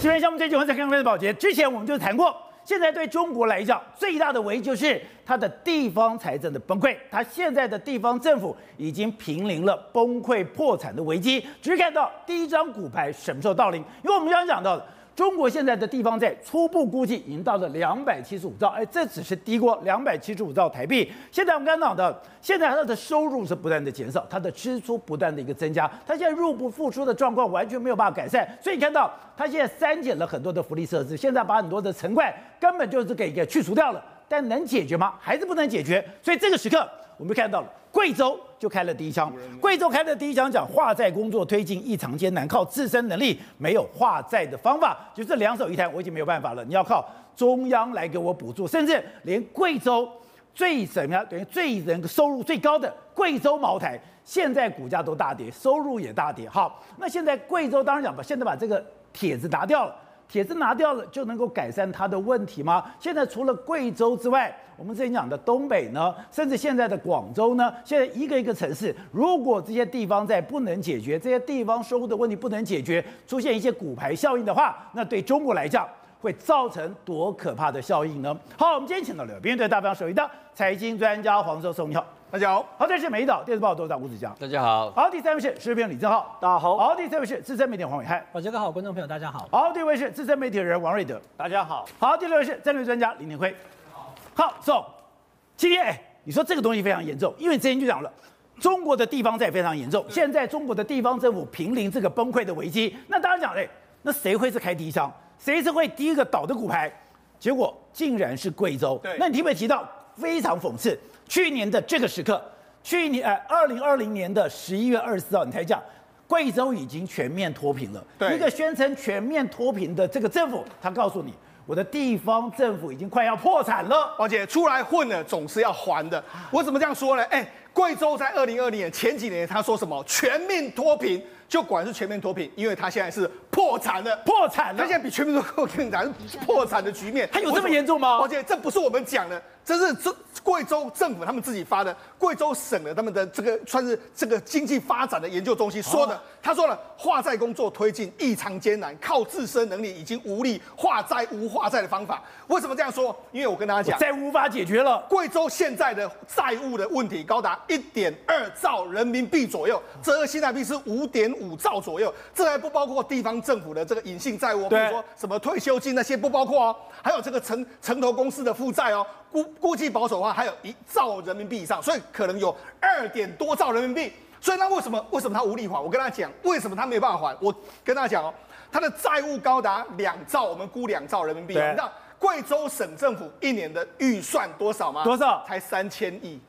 今天项目最近我在看《非常保洁》之前，我们就谈过，现在对中国来讲最大的危机就是它的地方财政的崩溃。它现在的地方政府已经濒临了崩溃破产的危机。只是看到第一张骨牌什么时候到临？因为我们刚刚讲到的。中国现在的地方债初步估计已经到了两百七十五兆，哎，这只是低过两百七十五兆台币。现在我们刚刚讲到，现在它的收入是不断的减少，它的支出不断的一个增加，它现在入不敷出的状况完全没有办法改善。所以你看到它现在删减了很多的福利设施，现在把很多的尘怪根本就是给给去除掉了，但能解决吗？还是不能解决。所以这个时刻我们看到了。贵州就开了第一枪，贵州开的第一枪讲化债工作推进异常艰难，靠自身能力没有化债的方法，就这两手一摊，我已经没有办法了。你要靠中央来给我补助，甚至连贵州最什么样，等于最人收入最高的贵州茅台，现在股价都大跌，收入也大跌。好，那现在贵州当然讲把，现在把这个帖子拿掉了。铁子拿掉了就能够改善它的问题吗？现在除了贵州之外，我们之前讲的东北呢，甚至现在的广州呢，现在一个一个城市，如果这些地方在不能解决，这些地方收入的问题不能解决，出现一些骨牌效应的话，那对中国来讲会造成多可怕的效应呢？好，我们今天请到了编队大方首席的财经专家黄寿松，你好。大家好，好，这是美岛电视报董事长吴子江，大家好，好，第三位是时事评论李正浩，大家好，好，第四位是资深媒体黄伟汉，我这个好，观众朋友大家好，好，第五位是资深媒体人王瑞德，大家好，好，第六位是战略专家林廷辉，好，好，so 今天哎，你说这个东西非常严重，因为之前就讲了，中国的地方债非常严重，现在中国的地方政府濒临这个崩溃的危机，那当然讲嘞，那谁会是开第一枪？谁是会第一个倒的骨牌？结果竟然是贵州，对，那你提没提到非常讽刺，去年的这个时刻。去年呃，二零二零年的十一月二十四号，你才讲，贵州已经全面脱贫了。对，一个宣称全面脱贫的这个政府，他告诉你，我的地方政府已经快要破产了。而且出来混了，总是要还的。我怎么这样说呢？哎，贵州在二零二零年前几年，他说什么全面脱贫，就果然是全面脱贫，因为他现在是破产的，破产了。他现在比全面脱贫更难破产的局面。他有这么严重吗？而且这不是我们讲的。这是这贵州政府他们自己发的，贵州省的他们的这个算是这个经济发展的研究中心说的。他说了，化债工作推进异常艰难，靠自身能力已经无力化债无化债的方法。为什么这样说？因为我跟大家讲，债无法解决了。贵州现在的债务的问题高达一点二兆人民币左右，折合新台币是五点五兆左右。这还不包括地方政府的这个隐性债务，比如说什么退休金那些不包括哦，还有这个城城投公司的负债哦。估估计保守的话，还有一兆人民币以上，所以可能有二点多兆人民币。所以那为什么为什么他无力还？我跟他讲，为什么他没有办法还？我跟他讲哦，他的债务高达两兆，我们估两兆人民币。你知道贵州省政府一年的预算多少吗？多少？才三千亿。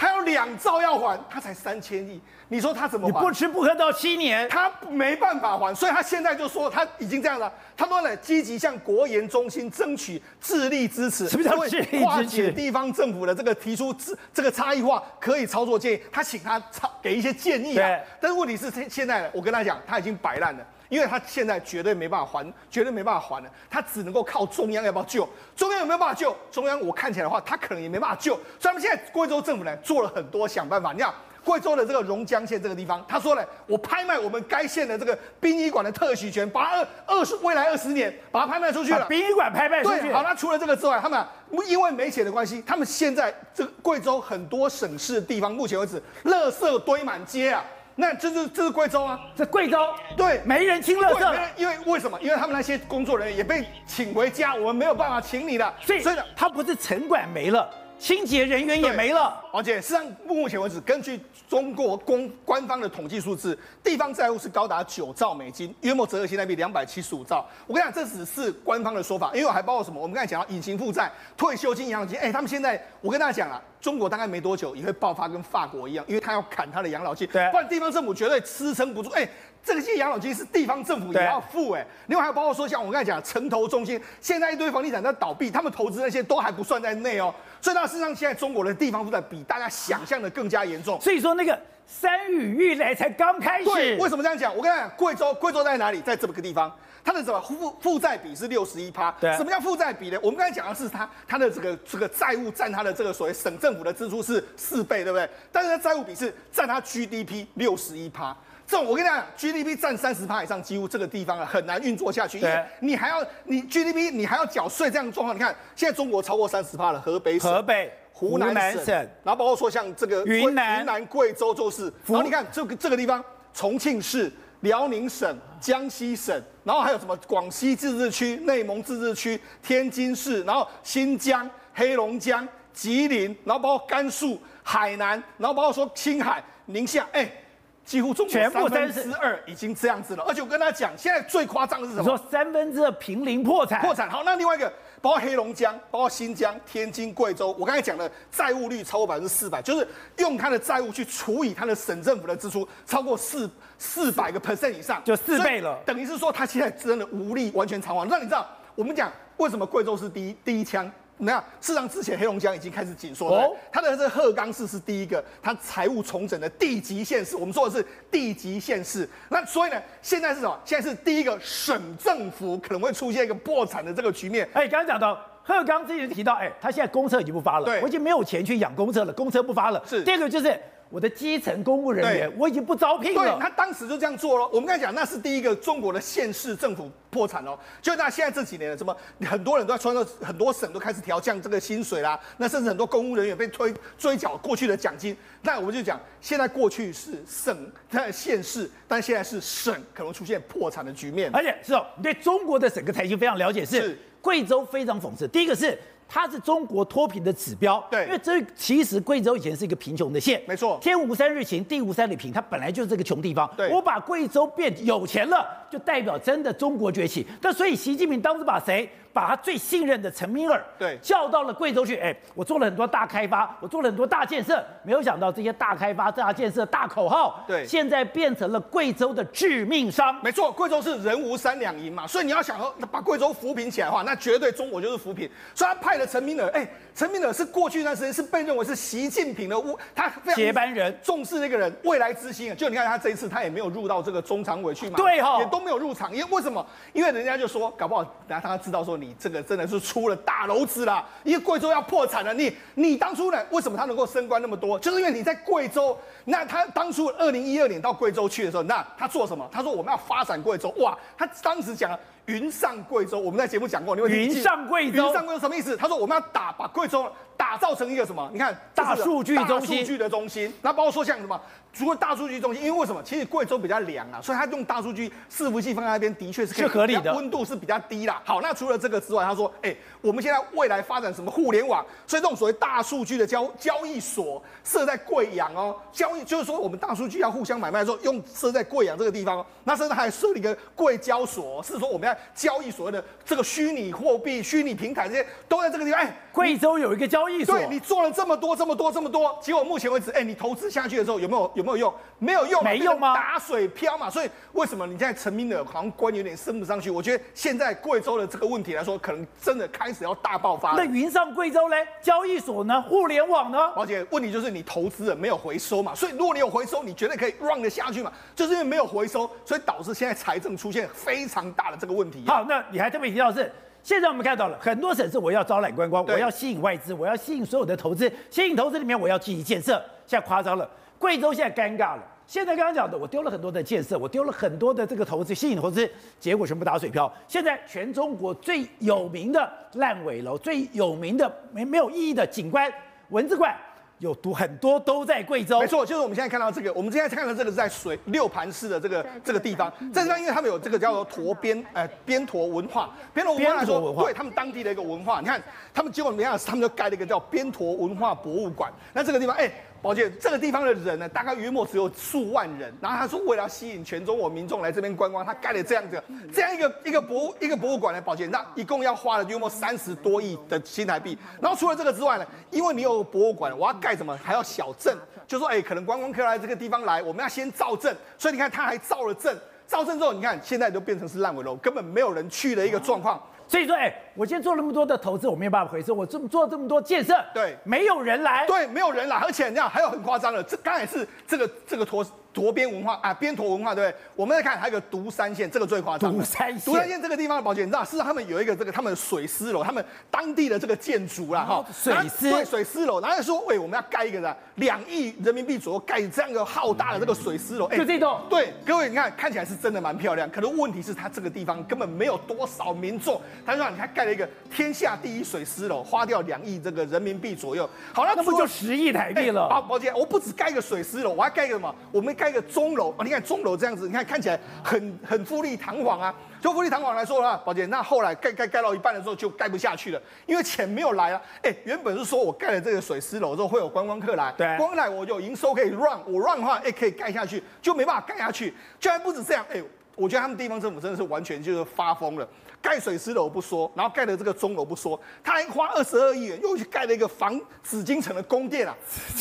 还有两兆要还，他才三千亿，你说他怎么还？你不吃不喝到七年，他没办法还，所以他现在就说他已经这样了，他说呢，积极向国研中心争取智力支持，什么叫智力支持？化解地方政府的这个提出这这个差异化可以操作建议，他请他给一些建议啊。但是问题是现现在呢，我跟他讲，他已经摆烂了。因为他现在绝对没办法还，绝对没办法还了，他只能够靠中央要不要救？中央有没有办法救？中央我看起来的话，他可能也没办法救。所以他们现在贵州政府呢做了很多想办法。你看贵州的这个榕江县这个地方，他说呢，我拍卖我们该县的这个殡仪馆的特许权，把它二二十未来二十年把它拍卖出去了。殡仪馆拍卖出去。对，好，那除了这个之外，他们因为没钱的关系，他们现在这个贵州很多省市的地方，目前为止，垃圾堆满街啊。那这是这是贵州啊，这贵州？对，没人清垃圾，因为为什么？因为他们那些工作人员也被请回家，我们没有办法请你的，所以所以呢，他不是城管没了，清洁人员也没了，而且实际上目前为止，根据中国公官方的统计数字，地方债务是高达九兆美金，约莫折合新台币两百七十五兆。我跟你讲，这只是官方的说法，因为我还包括什么？我们刚才讲到隐形负债、退休金、养老金，哎，他们现在我跟大家讲啊。中国大概没多久也会爆发，跟法国一样，因为他要砍他的养老金，对，不然地方政府绝对支撑不住。哎，这些养老金是地方政府也要付，哎，另外还有包括说，像我刚才讲城投中心，现在一堆房地产在倒闭，他们投资那些都还不算在内哦。所以，那事实上，现在中国的地方负债比大家想象的更加严重。所以说，那个山雨欲来才刚开始。对，为什么这样讲？我跟你讲，贵州，贵州在哪里？在这么个地方。它的什么负负债比是六十一趴？对，什么叫负债比呢？我们刚才讲的是它它的这个这个债务占它的这个所谓省政府的支出是四倍，对不对？但是它债务比是占它 GDP 六十一趴。这种我跟你讲，GDP 占三十趴以上，几乎这个地方啊很难运作下去。因为你还要你 GDP，你还要缴税，这样的状况，你看现在中国超过三十趴了，河北省、河北、湖南省，然后包括说像这个云南、云南、贵州就是。然后你看这个这个地方，重庆市、辽宁省、江西省，然后还有什么广西自治区、内蒙自治区、天津市，然后新疆、黑龙江、吉林，然后包括甘肃、海南，然后包括说青海、宁夏，哎。几乎中国三分之二已经这样子了，而且我跟他讲，现在最夸张的是什么？你说三分之二濒临破产，破产。好，那另外一个，包括黑龙江，包括新疆、天津、贵州，我刚才讲的债务率超过百分之四百，就是用他的债务去除以他的省政府的支出，超过四四百个 percent 以上，就四倍了。等于是说他现在真的无力完全偿还。那你知道我们讲为什么贵州是第一第一枪？那事实上，之前黑龙江已经开始紧缩了。它的这个鹤岗市是第一个，它财务重整的地级县市。我们说的是地级县市。那所以呢，现在是什么？现在是第一个省政府可能会出现一个破产的这个局面。哎，刚刚讲到鹤岗之前提到，哎，他现在公车已经不发了，对，我已经没有钱去养公车了，公车不发了。是。第二个就是。我的基层公务人员，我已经不招聘了。对，他当时就这样做了。我们刚才讲，那是第一个中国的县市政府破产哦。就那现在这几年，什么很多人都在穿着，很多省都开始调降这个薪水啦。那甚至很多公务人员被推追缴过去的奖金。那我们就讲，现在过去是省在县市，但现在是省可能出现破产的局面。而且是哦，你对中国的整个财经非常了解，是贵州非常讽刺。第一个是。它是中国脱贫的指标，对，因为这其实贵州以前是一个贫穷的县，没错，天无三日晴，地无三里平，它本来就是这个穷地方。对，我把贵州变有钱了，就代表真的中国崛起。那所以习近平当时把谁？把他最信任的陈敏尔对叫到了贵州去，哎，我做了很多大开发，我做了很多大建设，没有想到这些大开发、大建设、大口号，对，现在变成了贵州的致命伤。没错，贵州是人无三两银嘛，所以你要想说把贵州扶贫起来的话，那绝对中国就是扶贫。所以他派了陈明尔，哎，陈明尔是过去一段时间是被认为是习近平的他非常接班人，重视那个人未来之星。就你看他这一次他也没有入到这个中常委去嘛，对哈、哦，也都没有入场，因为为什么？因为人家就说搞不好等下他知道说你这个真的是。出了大篓子啦，因为贵州要破产了。你你当初呢？为什么他能够升官那么多？就是因为你在贵州。那他当初二零一二年到贵州去的时候，那他做什么？他说我们要发展贵州。哇，他当时讲了云上贵州，我们在节目讲过。你会云上贵州，云上贵州什么意思？他说我们要打把贵州打造成一个什么？你看大数据中心，大数据的中心。那包括说像什么？除了大数据中心，因为为什么？其实贵州比较凉啊，所以他用大数据伺服器放在那边，的确是可以是合理的，温度是比较低啦。好，那除了这个之外，他说，哎、欸，我们现在未来发展什么互联网，所以这种所谓大数据的交交易所设在贵阳哦，交易就是说我们大数据要互相买卖的时候，用设在贵阳这个地方，那甚至还设立一个贵交所，是说我们要交易所谓的这个虚拟货币、虚拟平台这些都在这个地方。哎、欸，贵州有一个交易所，对，你做了这么多、这么多、这么多，结果目前为止，哎、欸，你投资下去的时候有没有有没有用？没有用，没用吗？打水漂嘛。所以为什么你现在陈明的好像官有点升不上去？我觉得现在贵州的这个问题来说，可能真的开始要大爆发。那云上贵州嘞？交易所呢？互联网呢？而且问题就是你投资了没有回收嘛？所以如果你有回收，你绝对可以 run 得下去嘛。就是因为没有回收，所以导致现在财政出现非常大的这个问题。好，那你还特别提到是，现在我们看到了很多省市，我要招揽观光，我要吸引外资，我要吸引所有的投资，吸引投资里面我要积极建设。现在夸张了，贵州现在尴尬了。现在刚刚讲的，我丢了很多的建设，我丢了很多的这个投资，吸引投资，结果全部打水漂。现在全中国最有名的烂尾楼，最有名的没没有意义的景观文字馆，有毒很多都在贵州。没错，就是我们现在看到这个，我们现在看到这个是在水六盘市的这个这个地方，这地方因为他们有这个叫做驼边，哎，边驼文化，边驼文化来说，对他们当地的一个文化。你看，他们结果怎么样？他们就盖了一个叫边驼文化博物馆。那这个地方，哎。宝杰，这个地方的人呢，大概约莫只有数万人。然后他说，为了吸引全中国民众来这边观光，他盖了这样子这样一个一个博物一个博物馆呢。宝杰，那一共要花了约莫三十多亿的新台币。然后除了这个之外呢，因为你有博物馆，我要盖什么？还要小镇，就说哎，可能观光客来这个地方来，我们要先造镇。所以你看，他还造了镇，造镇之后，你看现在都变成是烂尾楼，根本没有人去的一个状况。所以说，哎、欸，我今天做那么多的投资，我没有办法回收。我这么做这么多建设，对，没有人来，对，没有人来。而且你看，还有很夸张的，这刚才是这个这个坨驼边文化啊，边驼文化，对不对？我们再看还有个独山县，这个最夸张。独山县，独山县这个地方的宝杰，你知道，事实上他们有一个这个他们的水丝楼，他们当地的这个建筑啦，哈，水师，对，水丝楼，然后说，喂，我们要盖一个的两亿人民币左右盖这样一个浩大的这个水丝楼，哎，就这栋。对，各位你看，看起来是真的蛮漂亮，可是问题是它这个地方根本没有多少民众，他说你看盖了一个天下第一水丝楼，花掉两亿这个人民币左右，好，那那不就十亿台币了？宝宝姐，我不止盖一个水丝楼，我还盖一个什么？我们盖一个钟楼啊！你看钟楼这样子，你看看起来很很富丽堂皇啊。就富丽堂皇来说的话，宝姐，那后来盖盖盖到一半的时候就盖不下去了，因为钱没有来啊。哎，原本是说我盖了这个水师楼之后会有观光客来，对，光来我就营收可以 run，我 run 的话，哎，可以盖下去，就没办法盖下去。居然不止这样，哎，我觉得他们地方政府真的是完全就是发疯了。盖水师楼不说，然后盖了这个钟楼不说，他还花二十二亿元又去盖了一个防紫禁城的宫殿啊！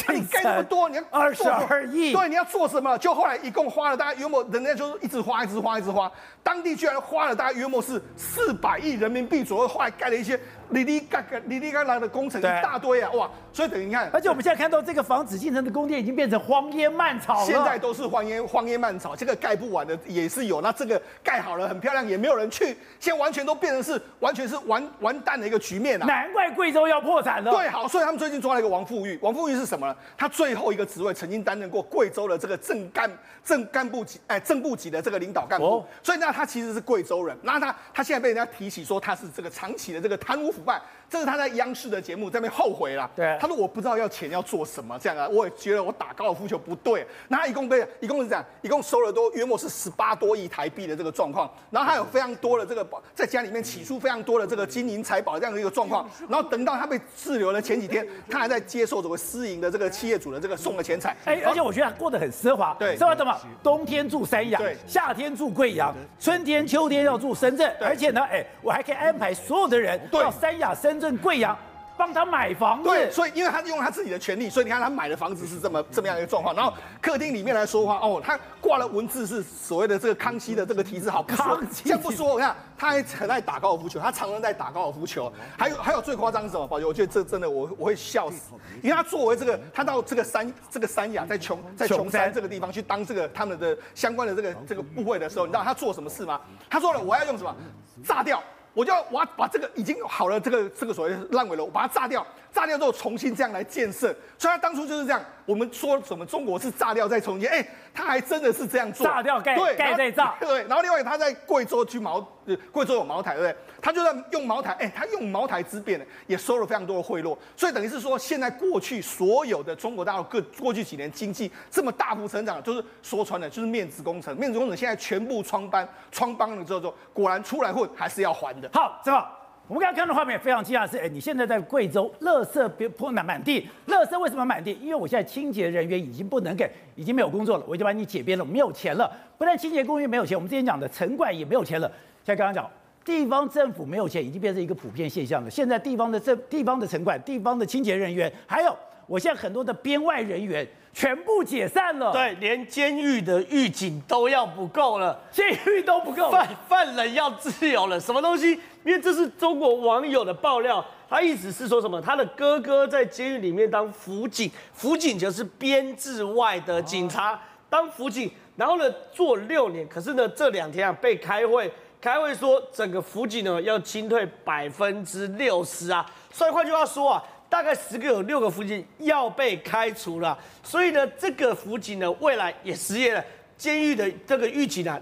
你盖那么多，你要二十二亿，对，你要做什么？就后来一共花了大概约莫，人家就是一直花，一直花，一直花，当地居然花了大概约莫是四百亿人民币左右，后来盖了一些。里里嘎嘎、里里嘎啦的工程一大堆啊，哇！所以等于你看，而且我们现在看到这个房子进城的宫殿已经变成荒烟蔓草了。现在都是荒烟荒烟蔓草，这个盖不完的也是有。那这个盖好了很漂亮，也没有人去，现在完全都变成是完全是完完蛋的一个局面啊！难怪贵州要破产了。对，好，所以他们最近抓了一个王富玉。王富玉是什么呢？他最后一个职位曾经担任过贵州的这个正干正干部级哎正部级的这个领导干部，哦、所以那他其实是贵州人。那他他现在被人家提起说他是这个长期的这个贪污腐败。这是他在央视的节目在那边后悔了。对，他说我不知道要钱要做什么这样啊，我也觉得我打高尔夫球不对。那他一共被一共是这样，一共收了多约莫是十八多亿台币的这个状况。然后他有非常多的这个在家里面起诉非常多的这个金银财宝这样的一个状况。然后等到他被滞留了前几天，他还在接受这个私营的这个企业主的这个送的钱财。哎，而且我觉得他过得很奢华。对，奢华什么？冬天住三亚，对，夏天住贵阳，春天秋天要住深圳。而且呢，哎，我还可以安排所有的人到三亚、深圳、贵阳。帮他买房子，对，所以因为他用他自己的权利，所以你看他买的房子是这么这么样一个状况。然后客厅里面来说的话，哦，他挂了文字是所谓的这个康熙的这个题字，好，康熙这样不说，我看他还很爱打高尔夫球，他常常在打高尔夫球。还有还有最夸张是什么？宝杰，我觉得这真的我我会笑死，因为他作为这个他到这个三这个三亚在琼在琼山这个地方去当这个他们的相关的这个这个部会的时候，你知道他做什么事吗？他说了，我要用什么炸掉。我就要我要把这个已经好了这个这个所谓烂尾楼，我把它炸掉，炸掉之后重新这样来建设。所以他当初就是这样。我们说什么中国是炸掉再重建，哎，他还真的是这样做，炸掉盖盖再炸。对，然后另外他在贵州去茅，贵州有茅台，对不对？他就在用茅台，哎，他用茅台之变呢，也收了非常多的贿赂。所以等于是说，现在过去所有的中国大陆各过去几年经济这么大幅成长，就是说穿了就是面子工程，面子工程现在全部穿帮穿帮了之后，果然出来混还是要还的。好，正好。我们刚刚看到画面非常惊讶是，哎，你现在在贵州，垃圾别泼满满地，垃圾为什么满地？因为我现在清洁人员已经不能给，已经没有工作了，我已经把你解编了，没有钱了。不但清洁工人没有钱，我们之前讲的城管也没有钱了。像刚刚讲，地方政府没有钱，已经变成一个普遍现象了。现在地方的政、地方的城管、地方的清洁人员，还有我现在很多的编外人员。全部解散了，对，连监狱的狱警都要不够了，监狱都不够，犯犯人要自由了，什么东西？因为这是中国网友的爆料，他意思是说什么？他的哥哥在监狱里面当辅警，辅警就是编制外的警察，当辅警，然后呢做六年，可是呢这两天啊被开会，开会说整个辅警呢要清退百分之六十啊，所以换句话说啊。大概十个有六个辅警要被开除了，所以呢，这个辅警呢未来也失业了。监狱的这个狱警呢，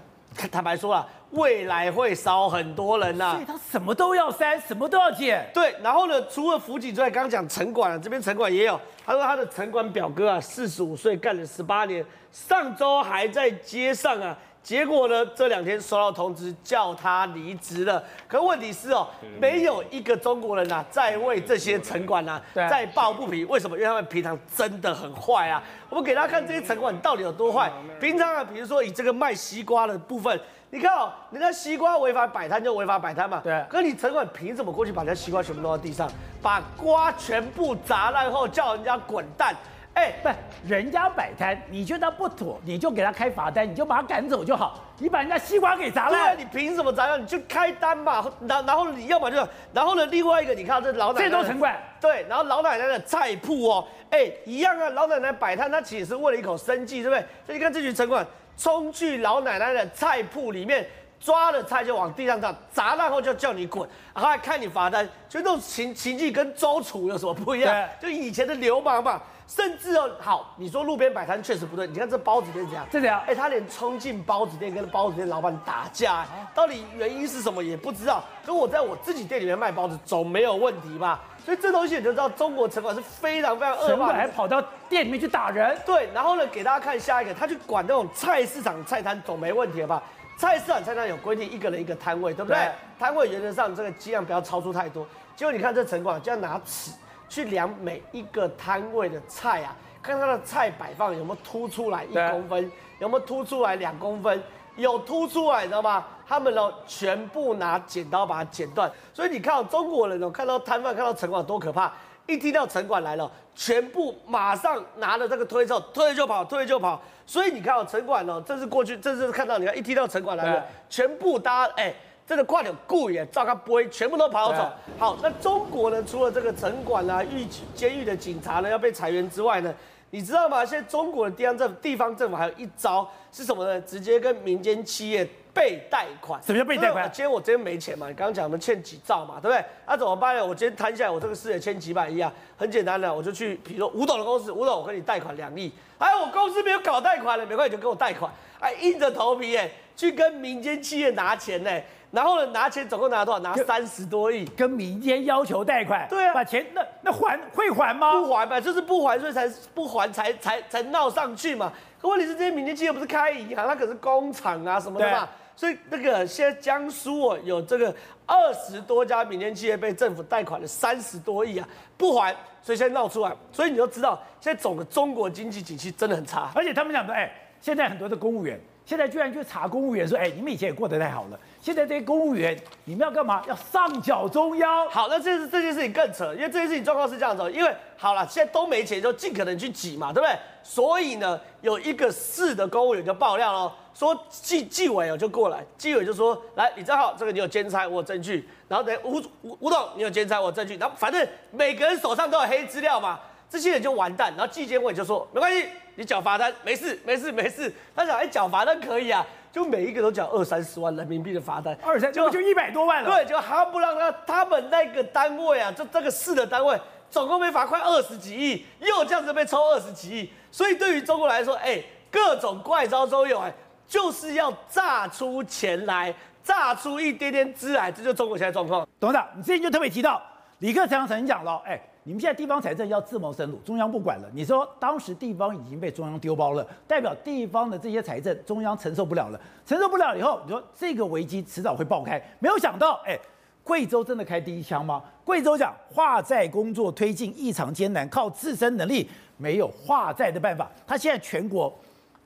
坦白说啊，未来会少很多人呐、啊。所以他什么都要删，什么都要减。对，然后呢，除了辅警之外，刚刚讲城管啊，这边城管也有。他说他的城管表哥啊，四十五岁，干了十八年，上周还在街上啊。结果呢？这两天收到通知，叫他离职了。可问题是哦，没有一个中国人呐、啊，在为这些城管呐、啊，在抱不平。为什么？因为他们平常真的很坏啊。我们给大家看这些城管到底有多坏。平常啊，比如说以这个卖西瓜的部分，你看哦，人家西瓜违法摆摊就违法摆摊嘛。对。可你城管凭什么过去把人家西瓜全部弄到地上，把瓜全部砸烂后叫人家滚蛋？哎，不，人家摆摊，你觉得不妥，你就给他开罚单，你就把他赶走就好。你把人家西瓜给砸了，对啊，你凭什么砸了？你就开单嘛。然然后你要么就，然后呢，另外一个，你看这老奶奶，这都城管。对，然后老奶奶的菜铺哦，哎，一样啊。老奶奶摆摊，她其实是为了一口生计，对不对？所以你看这群城管冲去老奶奶的菜铺里面，抓了菜就往地上砸，砸烂后就叫你滚，然后还开你罚单，就那种情情境跟周楚有什么不一样？就以前的流氓嘛。甚至哦，好，你说路边摆摊确实不对。你看这包子店怎样，这样，哎、欸，他连冲进包子店跟包子店老板打架，欸，到底原因是什么也不知道。可我在我自己店里面卖包子总没有问题吧？所以这东西你就知道，中国城管是非常非常恶霸，还跑到店里面去打人。对，然后呢，给大家看下一个，他去管那种菜市场菜摊总没问题了吧？菜市场菜摊有规定，一个人一个摊位，对不对？摊位原则上这个剂量不要超出太多。结果你看这城管就要拿尺去量每一个摊位的菜啊。看它的菜摆放有没有凸出来一公分，有没有凸出来两公分，有凸出来，你知道吗？他们呢全部拿剪刀把它剪断。所以你看到中国人哦，看到摊贩看到城管多可怕，一听到城管来了，全部马上拿了这个推车，推就跑，推就跑。所以你看到城管哦，这是过去，这是看到你看一听到城管来了，全部大家哎。这个快点故意照他播，全部都跑走。好，那中国呢？除了这个城管啊、狱监狱的警察呢要被裁员之外呢，你知道吗？现在中国的地方政府、地方政府还有一招是什么呢？直接跟民间企业背贷款。什么叫背贷款？今天我今天没钱嘛？你刚刚讲我们欠几兆嘛，对不对？那、啊、怎么办呢？我今天摊下来，我这个事也欠几百亿啊。很简单的，我就去，比如说吴董的公司，吴董我跟你贷款两亿。哎，我公司没有搞贷款了，没关系，就给我贷款。哎，硬着头皮哎，去跟民间企业拿钱呢。然后呢，拿钱总共拿多少？拿三十多亿，跟民间要求贷款。对啊，把钱那那还会还吗？不还吧，就是不还，所以才不还才才才闹上去嘛。可问题是这些民间企业不是开银行，它可是工厂啊什么的嘛。所以那个现在江苏哦，有这个二十多家民间企业被政府贷款了三十多亿啊，不还，所以现在闹出来。所以你就知道，现在整个中国经济景气真的很差。而且他们讲说，哎，现在很多的公务员。现在居然去查公务员，说：“哎，你们以前也过得太好了。现在这些公务员，你们要干嘛？要上缴中央。好，那这这件事情更扯，因为这件事情状况是这样子。因为好了，现在都没钱，就尽可能去挤嘛，对不对？所以呢，有一个市的公务员就爆料了，说纪纪委哦就过来，纪委就说：来，李正浩，这个你有兼差，我有证据。然后等吴吴吴董，你有兼差，我有证据。然后反正每个人手上都有黑资料嘛。”这些人就完蛋，然后纪检委就说没关系，你缴罚单没事没事没事。他想哎，缴罚单可以啊，就每一个都缴二三十万人民币的罚单，二三就就一百多万了。对，就他不让他他们那个单位啊，就这个市的单位，总共被罚快二十几亿，又这样子被抽二十几亿。所以对于中国来说，哎，各种怪招都有，哎，就是要榨出钱来，榨出一点点资来，这就是中国现在状况。董事长，你之前就特别提到李克强曾经讲了，哎。你们现在地方财政要自谋生路，中央不管了。你说当时地方已经被中央丢包了，代表地方的这些财政中央承受不了了，承受不了以后，你说这个危机迟早会爆开。没有想到，哎，贵州真的开第一枪吗？贵州讲化债工作推进异常艰难，靠自身能力没有化债的办法。他现在全国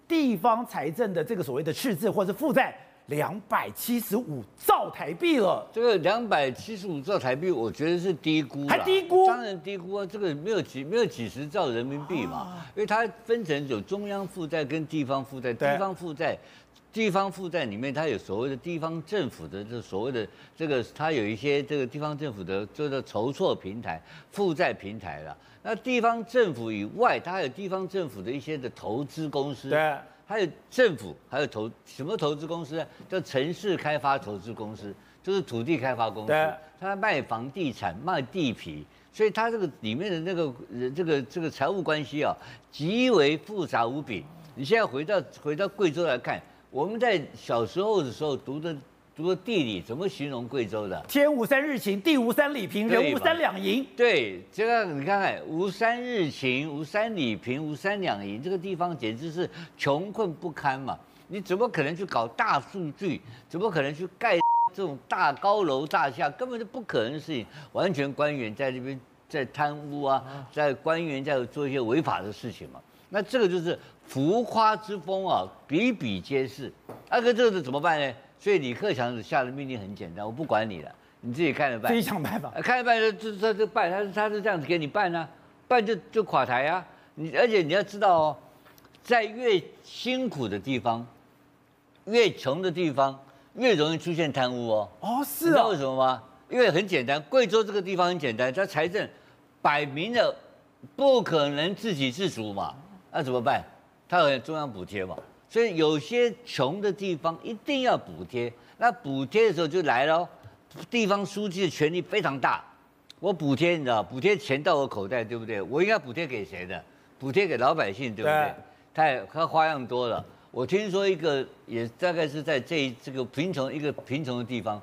地方财政的这个所谓的赤字或是负债。两百七十五兆台币了，这个两百七十五兆台币，我觉得是低估了，还低估？当然低估啊，这个没有几没有几十兆人民币嘛，啊、因为它分成有中央负债跟地方负债，地方负债，地方负债里面它有所谓的地方政府的这所谓的这个，它有一些这个地方政府的这个筹措平台、负债平台了。那地方政府以外，它还有地方政府的一些的投资公司。对。还有政府，还有投什么投资公司呢？叫城市开发投资公司，就是土地开发公司。对，他卖房地产，卖地皮，所以他这个里面的那个这个这个财务关系啊，极为复杂无比。你现在回到回到贵州来看，我们在小时候的时候读的。读个地理怎么形容贵州的？天无三日晴，地无三里平，人无三两银。对，这个你看看，无三日晴，无三里平，无三两银，这个地方简直是穷困不堪嘛！你怎么可能去搞大数据？怎么可能去盖这种大高楼大厦？根本就不可能的事情。完全官员在这边在贪污啊，在官员在做一些违法的事情嘛。那这个就是浮夸之风啊，比比皆是。那个这个怎么办呢？所以李克强下的命令很简单，我不管你了，你自己看着办。自己想办法。看着办就就就办，他是他是这样子给你办呢、啊，办就就垮台啊。你而且你要知道哦，在越辛苦的地方，越穷的地方，越容易出现贪污哦。哦，是啊你知道为，什么吗？因为很简单，贵州这个地方很简单，它财政摆明了不可能自给自足嘛，那怎么办？它有中央补贴嘛，所以有些穷的地方一定要补贴。那补贴的时候就来了哦，地方书记的权力非常大。我补贴，你知道，补贴钱到我口袋，对不对？我应该补贴给谁的？补贴给老百姓，对不对？对他也他花样多了。我听说一个也大概是在这这个贫穷一个贫穷的地方，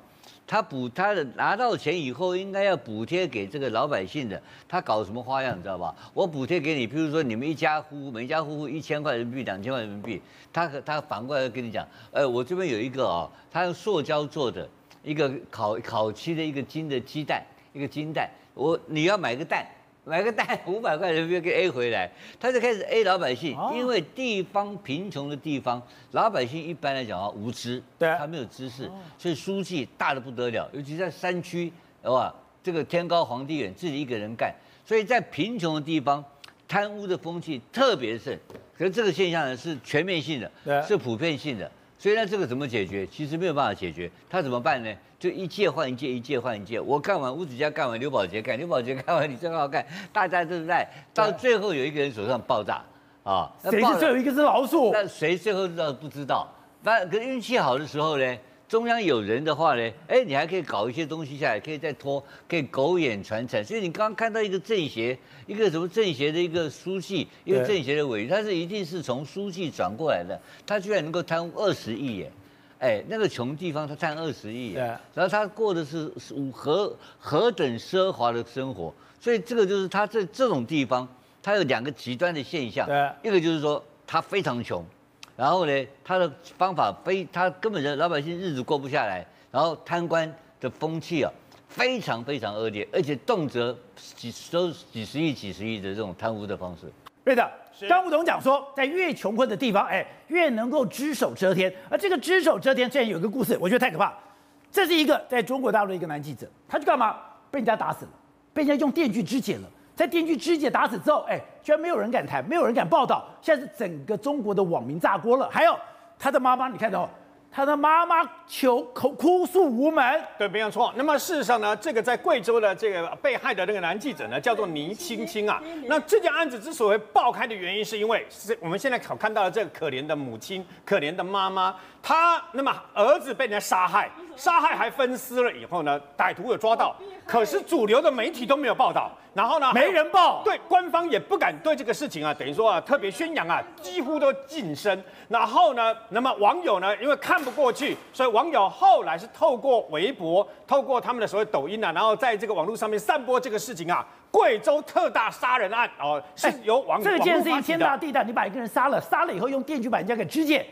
他补他的拿到钱以后，应该要补贴给这个老百姓的。他搞什么花样，你知道吧？我补贴给你，譬如说你们一家户户每家户户一千块人民币、两千块人民币，他他反过来跟你讲，呃，我这边有一个、哦，他用塑胶做的一个烤烤漆的一个金的鸡蛋。一个金蛋，我你要买个蛋，买个蛋五百块人民币给 A 回来，他就开始 A 老百姓，哦、因为地方贫穷的地方，老百姓一般来讲啊无知，对，他没有知识，所以书记大的不得了，尤其在山区，哇，这个天高皇帝远，自己一个人干，所以在贫穷的地方，贪污的风气特别盛，可是这个现象呢是全面性的，对。是普遍性的。所以呢，这个怎么解决？其实没有办法解决。他怎么办呢？就一届换一届，一届换一届。我干完，吴子嘉干完，刘宝杰干，刘宝杰干完，你正好干，大家都在。到最后有一个人手上爆炸，啊，谁是最后一个是老鼠？那谁最后知道不知道？那可运气好的时候呢？中央有人的话呢，哎，你还可以搞一些东西下来，可以再拖，可以苟延残喘。所以你刚刚看到一个政协，一个什么政协的一个书记，一个政协的委员，他是一定是从书记转过来的，他居然能够贪污二十亿耶！哎，那个穷地方他贪二十亿，对，然后他过的是何何等奢华的生活。所以这个就是他在这种地方，他有两个极端的现象，一个就是说他非常穷。然后呢，他的方法非他根本就老百姓日子过不下来，然后贪官的风气啊非常非常恶劣，而且动辄几十都几十亿几十亿的这种贪污的方式。对的，刚吴董讲说，在越穷困的地方，哎，越能够只手遮天。而这个只手遮天，之前有个故事，我觉得太可怕。这是一个在中国大陆的一个男记者，他去干嘛？被人家打死了，被人家用电锯肢解了。在电锯肢解打死之后，哎，居然没有人敢谈，没有人敢报道。现在是整个中国的网民炸锅了。还有他的妈妈，你看到，他的妈妈求哭哭诉无门。对，没有错。那么事实上呢，这个在贵州的这个被害的那个男记者呢，叫做倪青青啊。那这件案子之所以爆开的原因，是因为是我们现在看到的这个可怜的母亲，可怜的妈妈，她那么儿子被人家杀害，杀害还分尸了以后呢，歹徒有抓到，可是主流的媒体都没有报道。然后呢，没人报，对，官方也不敢对这个事情啊，等于说啊，特别宣扬啊，几乎都噤声。然后呢，那么网友呢，因为看不过去，所以网友后来是透过微博，透过他们的所谓抖音啊，然后在这个网络上面散播这个事情啊，贵州特大杀人案哦，是由网友。这件事情天大地大，你把一个人杀了，杀了以后用电锯把人家给肢解。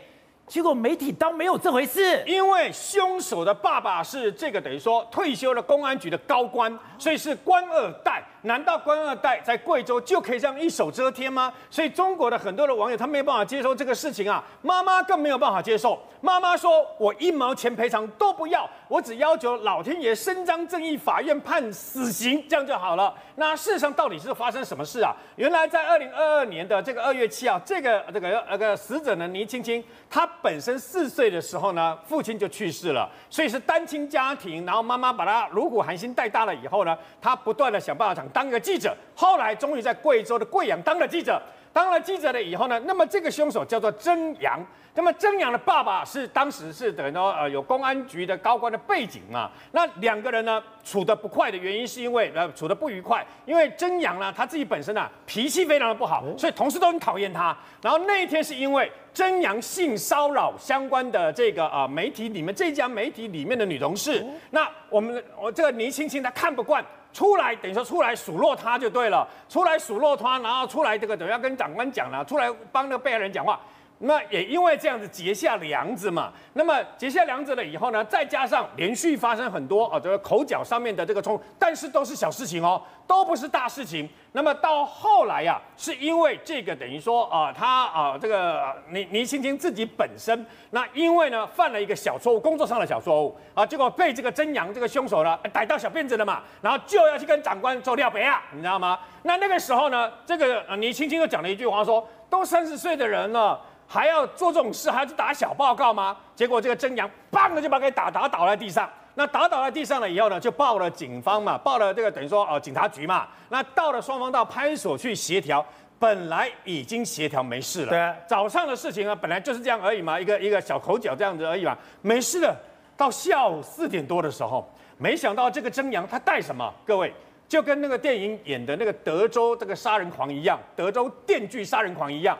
结果媒体当没有这回事，因为凶手的爸爸是这个等于说退休的公安局的高官，所以是官二代。难道官二代在贵州就可以这样一手遮天吗？所以中国的很多的网友他没有办法接受这个事情啊，妈妈更没有办法接受。妈妈说：“我一毛钱赔偿都不要，我只要求老天爷伸张正义，法院判死刑，这样就好了。”那事实上到底是发生什么事啊？原来在二零二二年的这个二月七号，这个这个那个死者呢，倪青青，她本身四岁的时候呢，父亲就去世了，所以是单亲家庭。然后妈妈把他如虎含辛带大了以后呢，他不断的想办法想当一个记者，后来终于在贵州的贵阳当了记者。当了记者了以后呢，那么这个凶手叫做曾阳。那么曾阳的爸爸是当时是等于说呃有公安局的高官的背景嘛。那两个人呢处的不快的原因是因为呃处的不愉快，因为曾阳呢他自己本身啊脾气非常的不好，所以同事都很讨厌他。然后那一天是因为曾阳性骚扰相关的这个啊媒体里面这家媒体里面的女同事，那我们我这个倪青青她看不惯。出来等于说出来数落他就对了，出来数落他，然后出来这个等于要跟长官讲了，出来帮那被害人讲话。那也因为这样子结下梁子嘛，那么结下梁子了以后呢，再加上连续发生很多啊这个口角上面的这个冲，但是都是小事情哦，都不是大事情。那么到后来呀、是因为这个等于说啊，他啊这个倪倪青青自己本身，那因为呢犯了一个小错误，工作上的小错误啊，结果被这个曾阳这个凶手呢逮到小辫子了嘛，然后就要去跟长官做料杯啊，你知道吗？那那个时候呢，这个倪青青又讲了一句话说，都三十岁的人了。还要做这种事，还要去打小报告吗？结果这个曾阳，棒的就把他给打打倒在地上。那打倒在地上了以后呢，就报了警方嘛，报了这个等于说哦警察局嘛。那到了双方到派出所去协调，本来已经协调没事了。对，早上的事情啊，本来就是这样而已嘛，一个一个小口角这样子而已嘛，没事的。到下午四点多的时候，没想到这个曾阳他带什么？各位就跟那个电影演的那个德州这个杀人狂一样，德州电锯杀人狂一样。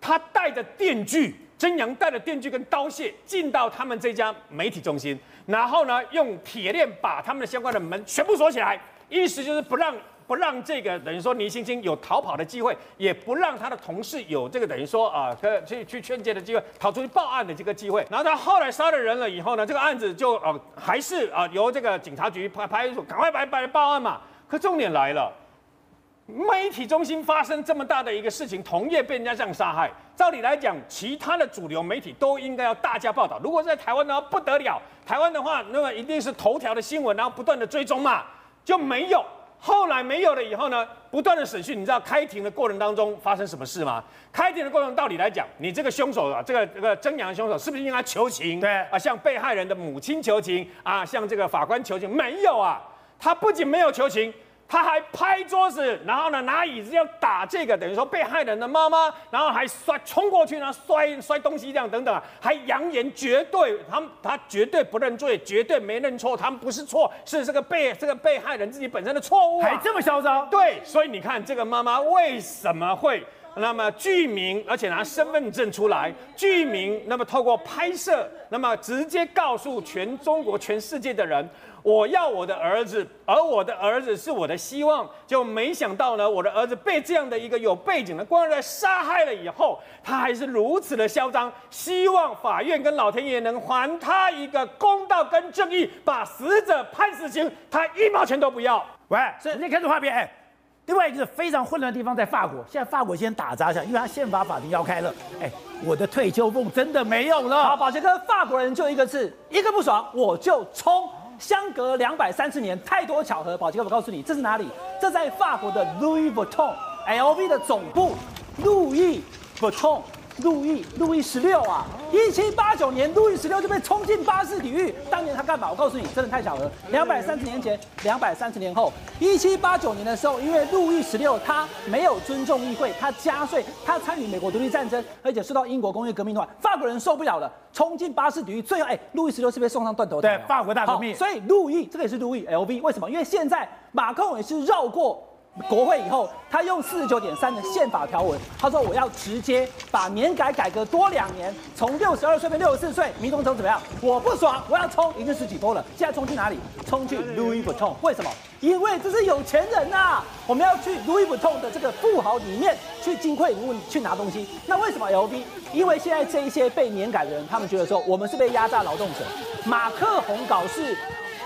他带着电锯，曾阳带着电锯跟刀械进到他们这家媒体中心，然后呢，用铁链把他们的相关的门全部锁起来，意思就是不让不让这个等于说倪星星有逃跑的机会，也不让他的同事有这个等于说啊，去去劝诫的机会，逃出去报案的这个机会。然后他后来杀了人了以后呢，这个案子就呃还是啊由这个警察局派派出所赶快来来报案嘛。可重点来了。媒体中心发生这么大的一个事情，同业被人家这样杀害，照理来讲，其他的主流媒体都应该要大加报道。如果在台湾的话，不得了，台湾的话，那么一定是头条的新闻，然后不断的追踪嘛，就没有。后来没有了以后呢，不断的审讯，你知道开庭的过程当中发生什么事吗？开庭的过程道理来讲，你这个凶手啊，这个这个曾阳凶手是不是应该求情？对啊，向被害人的母亲求情啊，向这个法官求情？没有啊，他不仅没有求情。他还拍桌子，然后呢，拿椅子要打这个，等于说被害人的妈妈，然后还摔冲过去呢，摔摔东西这样等等，还扬言绝对他他绝对不认罪，绝对没认错，他们不是错，是这个被 这个被害人自己本身的错误，还这么嚣张？对，所以你看这个妈妈为什么会那么具名，而且拿身份证出来具名，那么透过拍摄，那么直接告诉全中国全世界的人。我要我的儿子，而我的儿子是我的希望，就没想到呢，我的儿子被这样的一个有背景的官二代杀害了以后，他还是如此的嚣张，希望法院跟老天爷能还他一个公道跟正义，把死者判死刑，他一毛钱都不要。喂，是，你开始画面，哎，另外一个非常混乱的地方在法国，现在法国先打砸一下，因为他宪法法庭要开了，哎，我的退休梦真的没有了。好，宝杰哥，法国人就一个字，一个不爽我就冲。相隔两百三十年，太多巧合。宝杰哥，我告诉你，这是哪里？这在法国的 Louis Vuitton，LV 的总部。路易 Vuitton，路易路易十六啊！一七八九年，路易十六就被冲进巴士底狱。当年他干嘛？我告诉你，真的太巧了。两百三十年前，两百三十年后，一七八九年的时候，因为路易十六他没有尊重议会，他加税，他参与美国独立战争，而且受到英国工业革命的话，法国人受不了了。冲进巴士底狱，最后哎，路易十六是被送上断头台。对，法国大革命。所以路易这个也是路易 LV，为什么？因为现在马克龙也是绕过国会以后，他用四十九点三的宪法条文，他说我要直接把年改改革多两年，从六十二岁变六十四岁，民众都怎么样？我不爽，我要冲，已经十几波了。现在冲去哪里？冲去 Louis Vuitton，为什么？因为这是有钱人呐、啊，我们要去 Louis Vuitton 的这个富豪里面去金柜里去拿东西。那为什么 LV？因为现在这一些被年改的人，他们觉得说我们是被压榨劳动者。马克宏搞事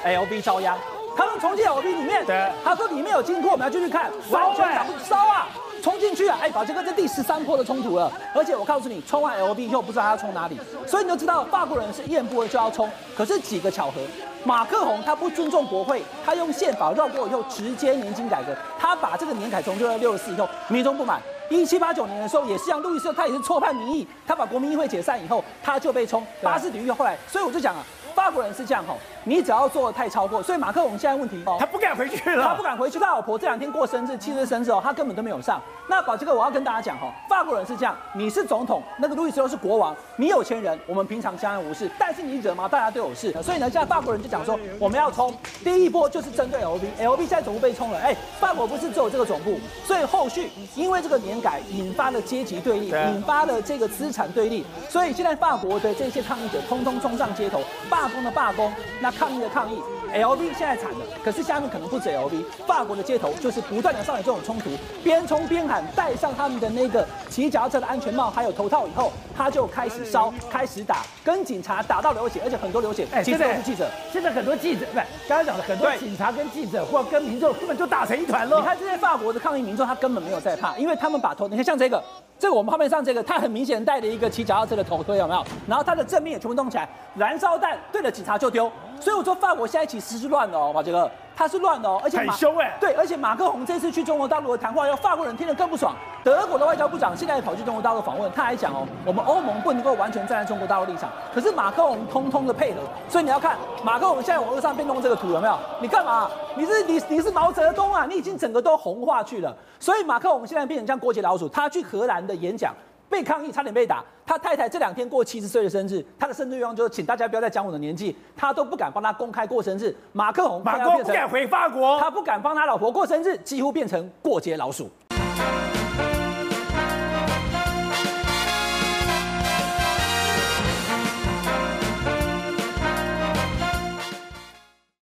，LV 遭殃。他们冲进 LV 里面，他说里面有金库，我们要进去看，完全打不烧啊！冲进去啊！哎，宝杰哥，这第十三波的冲突了，而且我告诉你，冲完 LV 又不知道他要冲哪里，所以你就知道法国人是一言不合就要冲。可是几个巧合，马克宏他不尊重国会，他用宪法绕过以后直接年金改革，他把这个年改从六到六十四以后，民众不满。一七八九年的时候也是像路易斯，他也是错判民意，他把国民议会解散以后，他就被冲巴士底狱。后来，所以我就讲啊。法国人是这样吼，你只要做的太超过，所以马克龙现在问题哦，他不敢回去了，他不敢回去。他老婆这两天过生日，七十生日哦，他根本都没有上。那把这个，我要跟大家讲吼，法国人是这样，你是总统，那个路易斯又是国王，你有钱人，我们平常相安无事，但是你惹毛大家都有事。所以呢，现在法国人就讲说，我们要冲，第一波就是针对 lvlb 现在总部被冲了，哎，法国不是只有这个总部，所以后续因为这个年改引发了阶级对立，引发了这个资产对立，所以现在法国的这些抗议者通通冲上街头，罢工的罢工。那抗议的抗议 LV 现在惨了，可是下面可能不止 LV，法国的街头就是不断的上演这种冲突，边冲边喊，戴上他们的那个骑脚踏车的安全帽还有头套以后，他就开始烧，开始打，跟警察打到流血，而且很多流血，哎，其实都是记者。现在很多记者，不是刚刚讲的很多警察跟记者或跟民众根本就打成一团了。你看这些法国的抗议民众，他根本没有在怕，因为他们把头，你看像这个。这我们画面上这个，他很明显戴了一个骑脚踏车的头盔，有没有？然后他的正面也全部弄起来，燃烧弹对着警察就丢。所以我说法国现在其实是乱的哦，马杰哥，他是乱的哦，而且很凶哎。对，而且马克宏这次去中国大陆的谈话，要法国人听得更不爽。德国的外交部长现在跑去中国大陆访问，他还讲哦，我们欧盟不能够完全站在中国大陆立场。可是马克宏通通的配合，所以你要看马克宏现在网络上变动这个图有没有？你干嘛？你是你你是毛泽东啊？你已经整个都红化去了。所以马克宏现在变成像过街老鼠，他去荷兰的演讲。被抗议，差点被打。他太太这两天过七十岁的生日，他的生日愿望就是请大家不要再讲我的年纪，他都不敢帮他公开过生日。马克宏，马克宏不敢回法国，他不敢帮他老婆过生日，几乎变成过街老鼠。